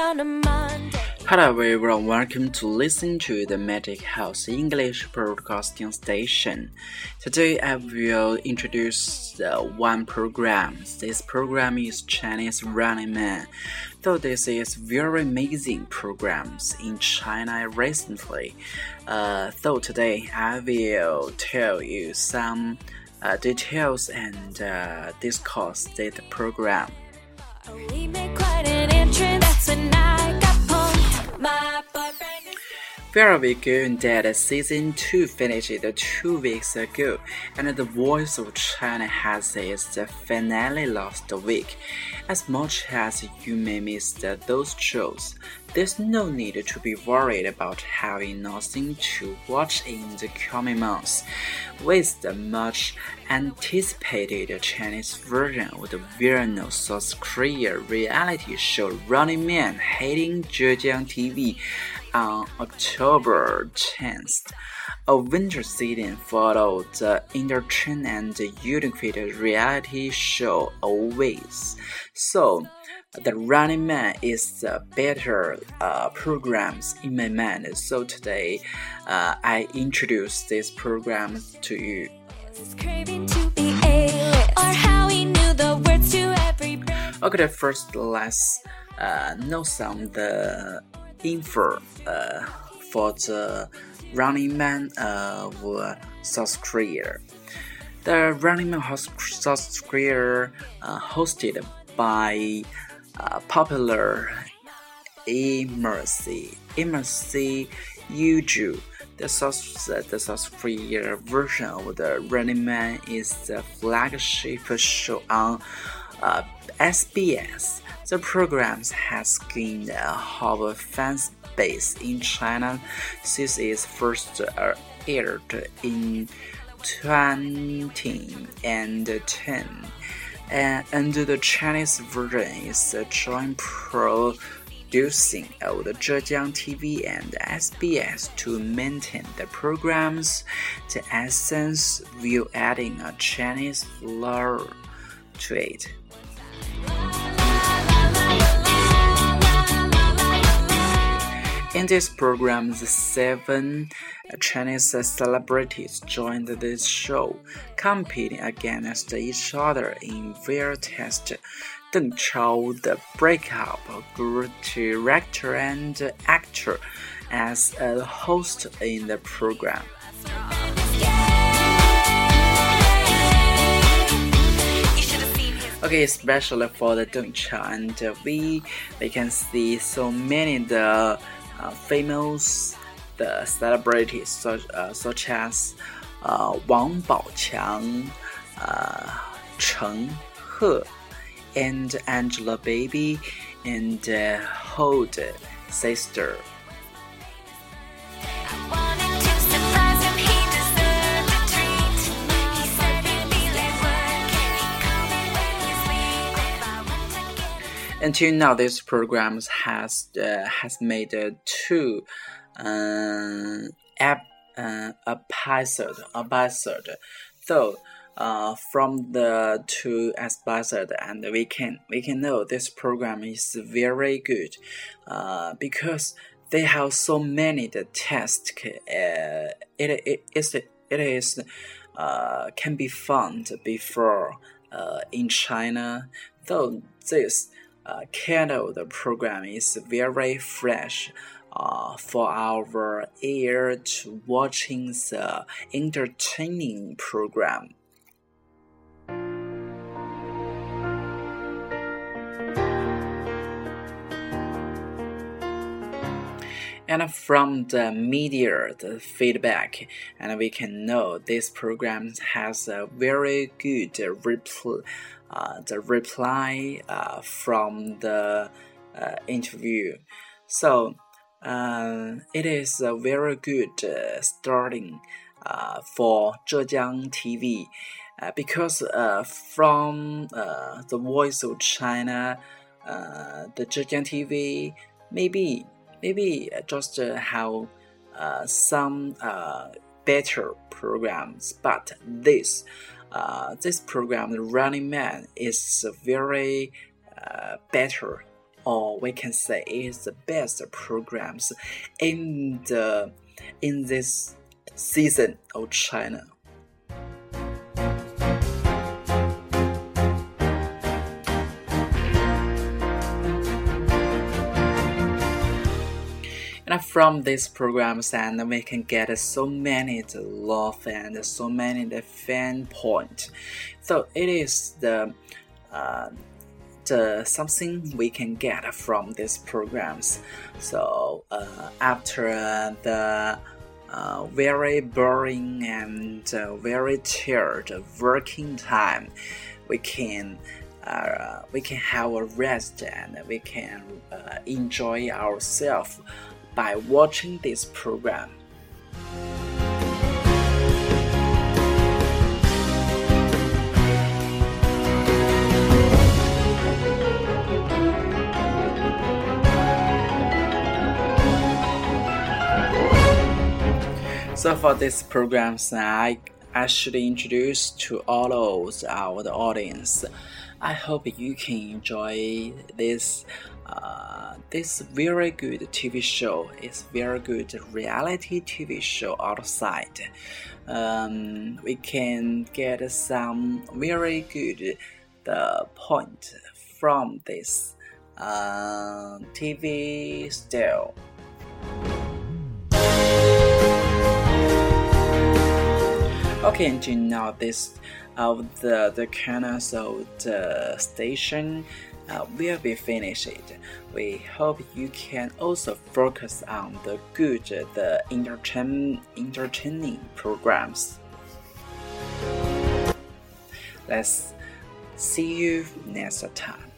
Hello everyone, welcome to listen to the Magic House English Broadcasting Station. Today I will introduce uh, one program. This program is Chinese Running Man. Though this is very amazing programs in China recently, uh, though today I will tell you some uh, details and uh, discuss this program. Made Where we go that season 2 finished two weeks ago, and The Voice of China has its finale last week. As much as you may miss those shows, there's no need to be worried about having nothing to watch in the coming months. With the much anticipated Chinese version of the viral South Korea reality show Running Man hitting Zhejiang TV on October 10th. A winter season followed the entertaining and unique reality show always. So, the Running Man is the better uh, programs in my mind. So today, uh, I introduce this program to you. This craving to be A-list. Or how he knew the words to every breath. Okay, first let's uh, know some the info uh, for the Running Man of South Korea. The Running Man of South Korea uh, hosted by uh, popular Emercy Emercy Yuju. The South, the South Korea version of the Running Man is the flagship show on uh, SBS. The program has gained a high fan base in China since its first uh, aired in 2010. And, and the Chinese version is a joint producing of the Zhejiang TV and SBS to maintain the program's the essence while adding a Chinese flair to it. In this program, the seven Chinese celebrities joined this show, competing against each other in their test. Deng Chao, the breakup, to director and actor as a host in the program. Okay, especially for the Deng Chao, and uh, we we can see so many the famous the celebrities such uh, such as uh, Wang Baoqiang, uh, Chen He, and Angelababy, and uh, Hold sister. Until now, this program has uh, has made uh, two um, ep, uh, episode episode. So uh, from the two episode, and we can we can know this program is very good, uh, because they have so many the tests. Uh, it it is it is uh, can be found before uh, in China. Though this uh, the program is very fresh uh, for our ear to watching the entertaining program. And from the media the feedback and we can know this program has a very good reply uh, the reply uh, from the uh, interview. So uh, it is a very good uh, starting uh, for Zhejiang TV because from the Voice of China, the Zhejiang TV maybe maybe just uh, have uh, some uh, better programs, but this uh, this program, the Running Man, is very uh, better or we can say is the best programs in the in this season of China. From these programs, and we can get so many love and so many the fan point. So it is the uh, the something we can get from these programs. So uh, after the uh, very boring and uh, very tired working time, we can uh, we can have a rest and we can uh, enjoy ourselves by watching this program. So for this program, I I should introduce to all of our audience. I hope you can enjoy this uh, this very good TV show. is very good reality TV show outside. Um, we can get some very good the point from this uh, TV style. Okay, until now, this of the the canals of the station uh, will be finished. We hope you can also focus on the good, the entertain, entertaining programs. Let's see you next time.